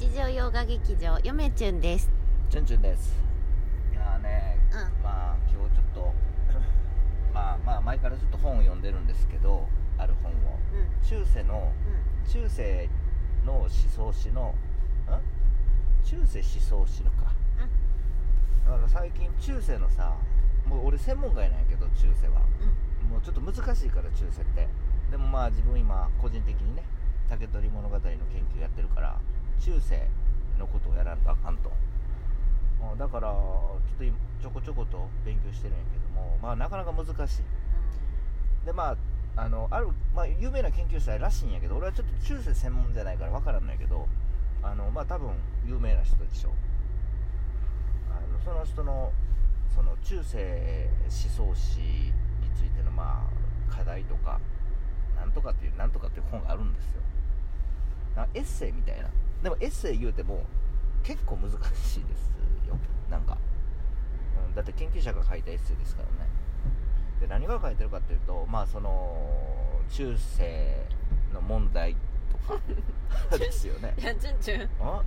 日常洋画劇場よめちゅんです。チュンチュンです。いやーね、うん。まあ今日ちょっと まあまあ前からずっと本を読んでるんですけどある本を。うん。中世の中世の思想史のん？中世思想史のか。だから最近中世のさもう俺専門外なんやけど中世は。もうちょっと難しいから中世って。でもまあ自分今個人的にね竹取物語の研究やってるから中世のことをやらんとあかんと。うんだからちょっと今ちょこちょこと勉強してるんやけどもまあなかなか難しい。でまああのある、まあ、有名な研究者らしいんやけど俺はちょっと中世専門じゃないから分からんのやけどあのまあ多分有名な人でしょあのその人のその中世思想史についてのまあ課題とかなんとかっていうなんとかっていう本があるんですよ。エッセイみたいなでもエッセイ言うても結構難しいですよ。なんか、うん、だって研究者が書いたエッセイですからね。で何が書いてるかっていうとまあその中世の問題とか ですよね。いやちゅんちゅんあ？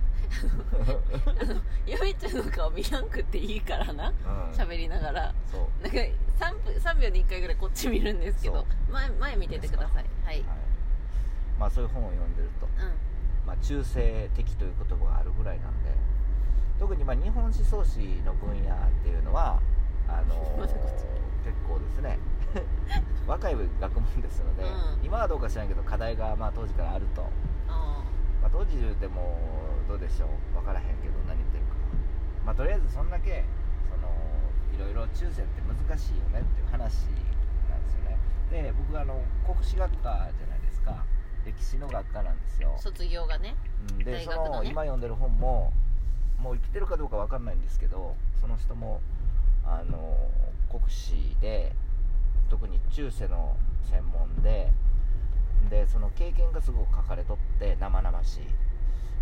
あのよめちゅんの顔見らんくっていいからな。うん。喋りながら。そう。なんか 3, 分3秒に1回ぐらいこっち見るんですけど前前見ててください。はい。はい。まあそういう本を読んでると、うんまあ、中世的という言葉があるぐらいなんで特にまあ日本思想史の分野っていうのはあのー 結構ですね。若い学問ですので、うん。今はどうか知らんけど課題がまあ当時からあると、あまあ、当時でもどうでしょう？分からへんけど何言ってるか。まあとりあえずそんだけそのいろいろ中世って難しいよねっていう話なんですよね。で僕あの国史学科じゃないですか歴史の学科なんですよ。ー卒業がねうんでそ大学の今読んでる本ももう生きてるかどうかわかんないんですけどその人もあの国史で特に中世の専門ででその経験がすごく書かれとって生々しい。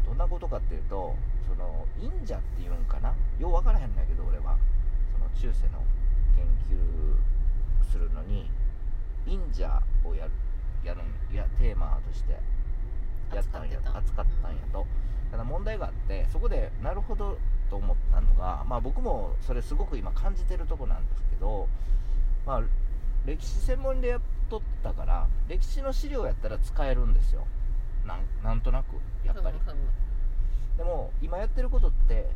どんなことかっていうとその忍者っていうんかな？よう分からへんのやけど俺は。その中世の研究するのに忍者をやるやるんいやテーマとして。やったんや扱ってた。扱ったんやと、ただ問題があってそこでなるほどと思ったのがまあ僕もそれすごく今感じてるとこなんですけどまあ歴史専門でやっとったから歴史の資料やったら使えるんですよ。なんなんとなくやっぱり。でも今やってることって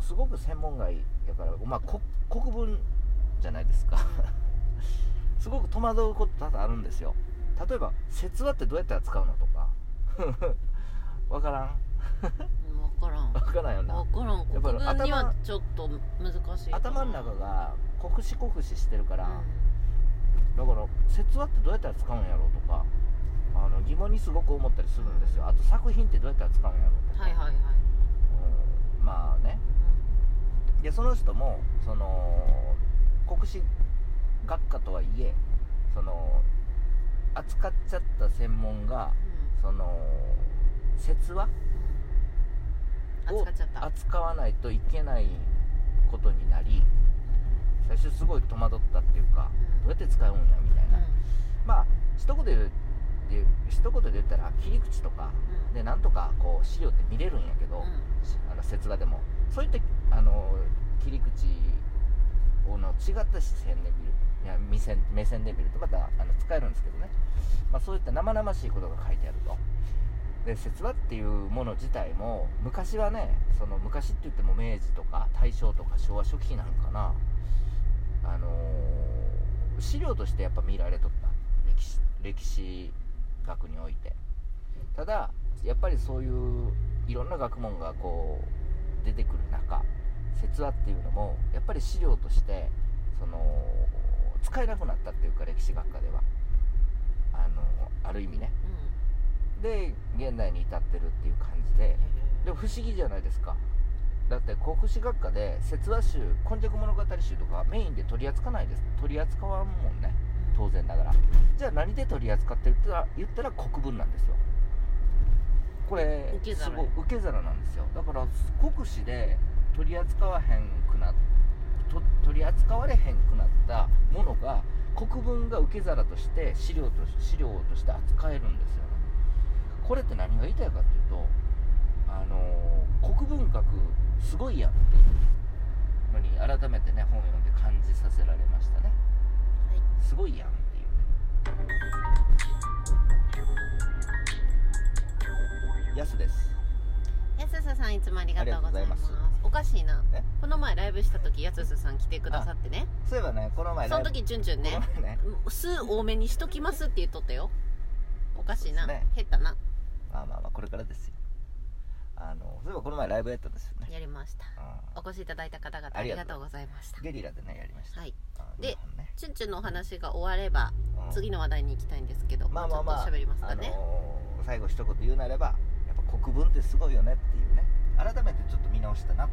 すごく専門外やからまあこ国文じゃないですか。すごく戸惑うこと多々あるんですよ例えば「説話ってどうやったら使うの?」とか。わからん。うん分からん。わからんよな。分からん。国文には頭ちょっと難しい頭の中が国史国史してるから、うん。だから説話ってどうやったら使うんやろうとかあの疑問にすごく思ったりするんですよ。あと作品ってどうやったら使うんやろうとか、はいはいはい、うん。まあね。でその人もその国史学科とはいえその扱っちゃった専門がうん。その説話うん。を扱わないといけないことになり最初すごい戸惑ったっていうか、うん。どうやって使うんやみたいな、まあ一言で言一言で言ったら切り口とかうん。でなんとかこう資料って見れるんやけど、うん。あの説話でも。そういったあの切り口をの違った視線で見るいや目線目線で見るとまたあの使えるんですけどね、まあ、そういった生々しいことが書いてあると。で説話っていうもの自体も昔はねその昔って言っても明治とか大正とか昭和初期なんかな。あのー資料としてやっぱ見られとった。歴史歴史学において。ただやっぱりそういういろんな学問がこう出てくる中説話っていうのもやっぱり資料としてその使えなくなったっていうか歴史学科では。あのある意味ね。うん。で現代に至ってるっていう感じで。でも不思議じゃないですか。だって国史学科で説話集「今昔物語集」とかメインで取り扱わないです。取り扱わんもんね。当然ながら。じゃあ何で取り扱ってるって言ったら国文なんですよ。これ受け皿。すごい受け皿なんですよ。だから国史で取り扱わへんくなと取り扱われへんくなったものが国文が受け皿として資料と資料として扱えるんですよね。これって何が言いたいかっていうとあのーすごいやんっていう。のに改めてね本を読んで感じさせられましたね。すごいやんっていう。ねやすですやすさんいつもありがとうございます。おかしいなこの前ライブした時やすすさん来てくださってねそういえばねこの前その時チュンチュンねこの前ね数多めにしときますって言っとったよおかしいな、ね減ったなまあまあまあこれからですよあのそういえばこの前ライブやったんですよねやりましたうお越しいただいた方々ありがとうございましたゲリラでねやりましたはいでねチュンチュンのお話が終わればうん次の話題に行きたいんですけど、まあまあまあちょっと喋りますかね、あのー最後一言言うなれば国文ってすごいよねっていうね。改めてちょっと見直したなと。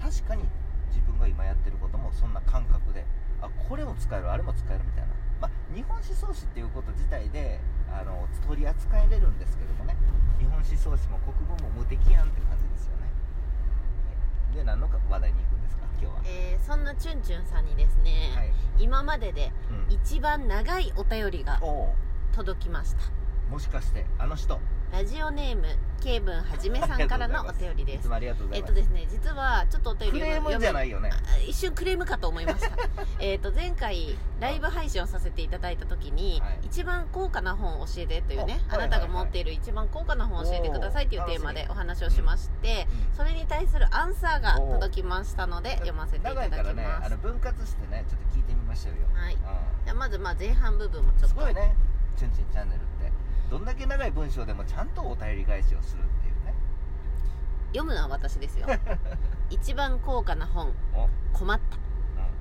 確かに自分が今やってることもそんな感覚であこれも使えるあれも使えるみたいな。まあ日本思想史っていうこと自体であの取り扱えれるんですけどもね。日本思想史も国文も無敵やんって感じですよね。はいで何の話題に行くんですか？今日は。えーそんなチュンチュンさんにですね、はい、今まででうん、一番長いお便りが届きました。もしかしてあの人。ラジオネームケイブンはじめさんからのお便りです。いつもありがとうございます。えっとですね実はちょっとお便りクレームじゃないよね。あ一瞬クレームかと思いました。えっと前回ライブ配信をさせていただいた時に、はい。一番高価な本を教えてというね、あなたが持っている一番高価な本を教えてくださいというテーマでお話をしまして、うん。それに対するアンサーが届きましたので読ませていただきます、あの分割してねちょっと聞いてみましょうよ、はい。うん。じゃあまずまあ前半部分もちょっと。すごいね「チュンチンチャンネル」どんだけ長い文章でもちゃんとお便り返しをするっていうね。読むのは私ですよ。一番高価な本お、困った。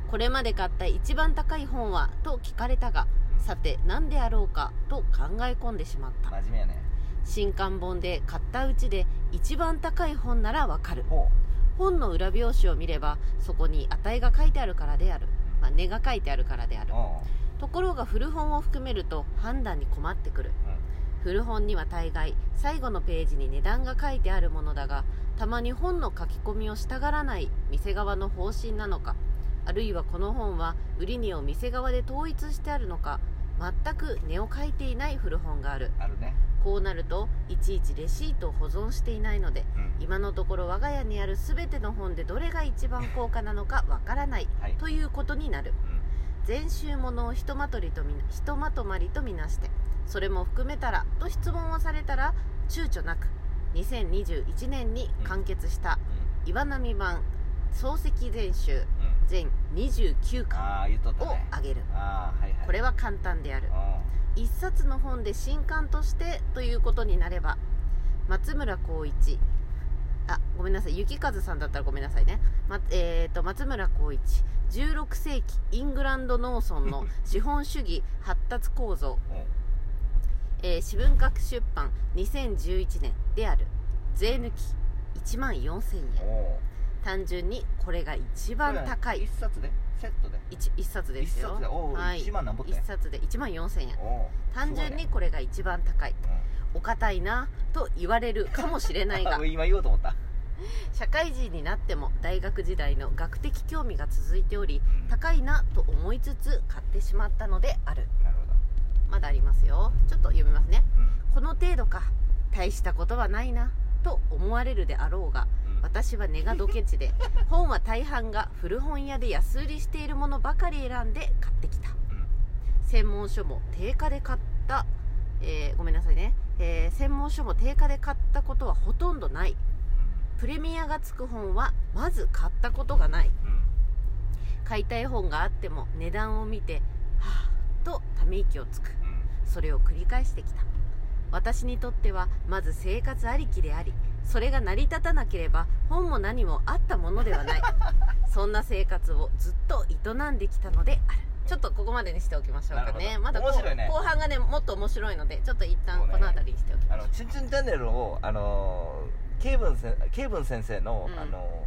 これまで買った一番高い本はと聞かれたがさて何であろうかと考え込んでしまった。真面目やね。新刊本で買ったうちで一番高い本ならわかる。ほ本の裏表紙を見ればそこに値が書いてあるからである、まあ、値が書いてあるからである。ところが古本を含めると判断に困ってくる古本には大概最後のページに値段が書いてあるものだがたまに本の書き込みをしたがらない店側の方針なのかあるいはこの本は売り値を店側で統一してあるのか全く値を書いていない古本がある。うんあるね。こうなるといちいちレシートを保存していないのでうん。今のところ我が家にある全ての本でどれが一番高価なのかわからないはい。ということになる。全集ものをひとまとりとひとまとまりとみなしてそれも含めたらと質問をされたら躊躇なく2021年に完結した岩波版漱石全集全29巻をね。あげる。これは簡単である。う一冊の本で新刊としてということになれば松村光一あごめんなさい。雪和さんだったらごめんなさいね、まえー、と松村光一16世紀イングランド農村の資本主義発達構造、えー、私文学出版2011年である。税抜き1万4000円。お単純にこれが一番高い。一冊で？セットで？1, 一冊で一すよ。冊で？おおはい。1万なんぼって？一冊で1万4000円。単純にこれが一番高い。お堅いなと言われるかもしれないが。今言おうと思った。社会人になっても大学時代の学的興味が続いておりうん。高いなと思いつつ買ってしまったのである。なるほどまだありますよ。ちょっと読みますね。うん。この程度か。大したことはないな。と思われるであろうがうん。私は根がドケチで 本は大半が古本屋で安売りしているものばかり選んで買ってきた。うん。専門書も定価で買った、えーごめんなさいね、えー専門書も定価で買ったことはほとんどない。プレミアがつく本はまず買ったことがない。うんうん。買いたい本があっても値段を見てはぁとため息をつく。うん。それを繰り返してきた。私にとってはまず生活ありきでありそれが成り立たなければ本も何もあったものではない。そんな生活をずっと営んできたのである。ちょっとここまでにしておきましょうかね。まだこう面白いね。後半がねもっと面白いのでちょっと一旦この辺りにしておきまあしょのチュンチュンチャンネルをあのーケイブンケイブン先生の、うん。あの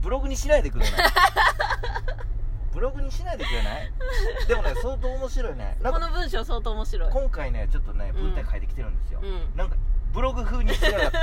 ーブログにしないでくれない ブログにしないでくれない？でもね相当面白いね。うなんかこの文章相当面白い。今回ねちょっとねうん。文体書いてきてるんですよ、うん。なんかブログ風にしやがって。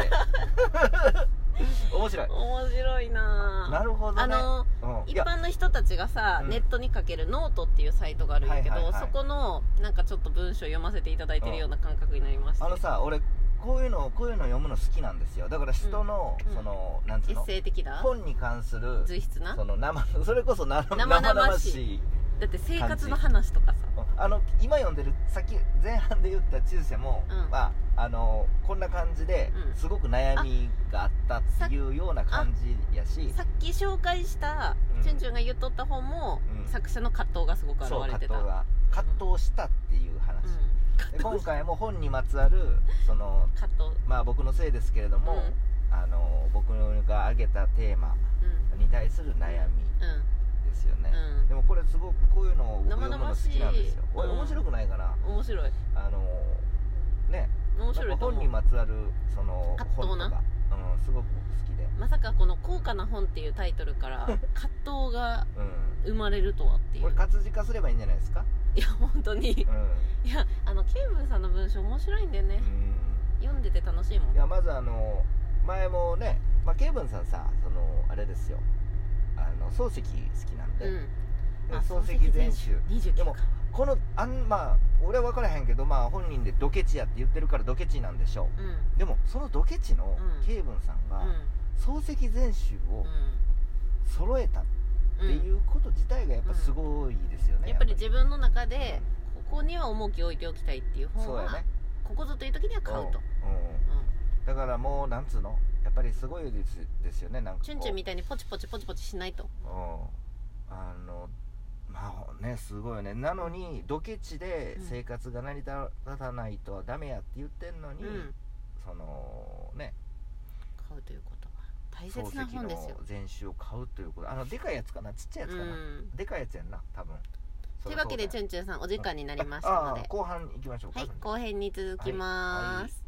面白い。面白いな。ぁなるほどね。あのうん、いや。一般の人たちがさ、うん。ネットに書けるノートっていうサイトがあるんやけど、はいはいはい。そこのなんかちょっと文章読ませていただいてるような感覚になりました、あのさ俺こういうのこういうの読むの好きなんですよ。だから人の、うんそのなんつエッうの的な？本に関する随筆な？その生 それこそな生々々しい。しいだって生活の話とかさ。あの今読んでるさっき前半で言った中世も、うん。まああのこんな感じでうん。すごく悩みがあったっていうような感じやし。さっき紹介したうん。チュンチュンが言っとった本も、うん。作者の葛藤がすごく現そうれてた。葛藤が葛藤したっていう話、今回も本にまつわるそのまあ僕のせいですけれども、うん。あの僕が挙げたテーマうん。に対する悩みうですよね、うん。でもこれすごくこういうのを僕生読むの好きなんですよ、うん。面白くないかな、ん面白い。あのね。面白い本にまつわるその本とか、うん、すごく僕好きで、まさかこの「高価な本」っていうタイトルから葛藤が うん、生まれるとはっていう。これ活字化すればいいんじゃないですか？本当に。いうん、やあのケイブンさんの文章面白いんだよね。読んでて楽しいもうん。ん、いやまずあの前もね、まあ、ケイブンさんさそのあれですよ。あの漱石好きなんで,、うん。であ漱石全集。29でもか。このあんまあ俺は分からへんけどまあ本人でドケチやって言ってるからドケチなんでしょう。ん。うでもそのドケチのうん。ケイブンさんがうん。漱石全集を揃えたっうん。ていうこと自体がやっぱすごいですよね、やっぱり。自分の中でここには重きを置いておきたいっていう本はそうやね。ここぞという時には買うと、うん。うん。だからもうなんつうのやっぱりすごいですですよねなんかチュンチュンみたいにポチポチポチポチしないと。うん。あのまあねすごいよね。なのにドケチで生活が成り立たないとはダメやって言ってんのに、うん。そのね。買うということ。は大漱切な本ですよ。全集を買うということ。あのでかいやつかな？ちっちゃいやつかな、うん。でかいやつやんな多分。というわけでチュンンチュンさんお時間になりましたので。後半行きましょうか。はい後編に続きます、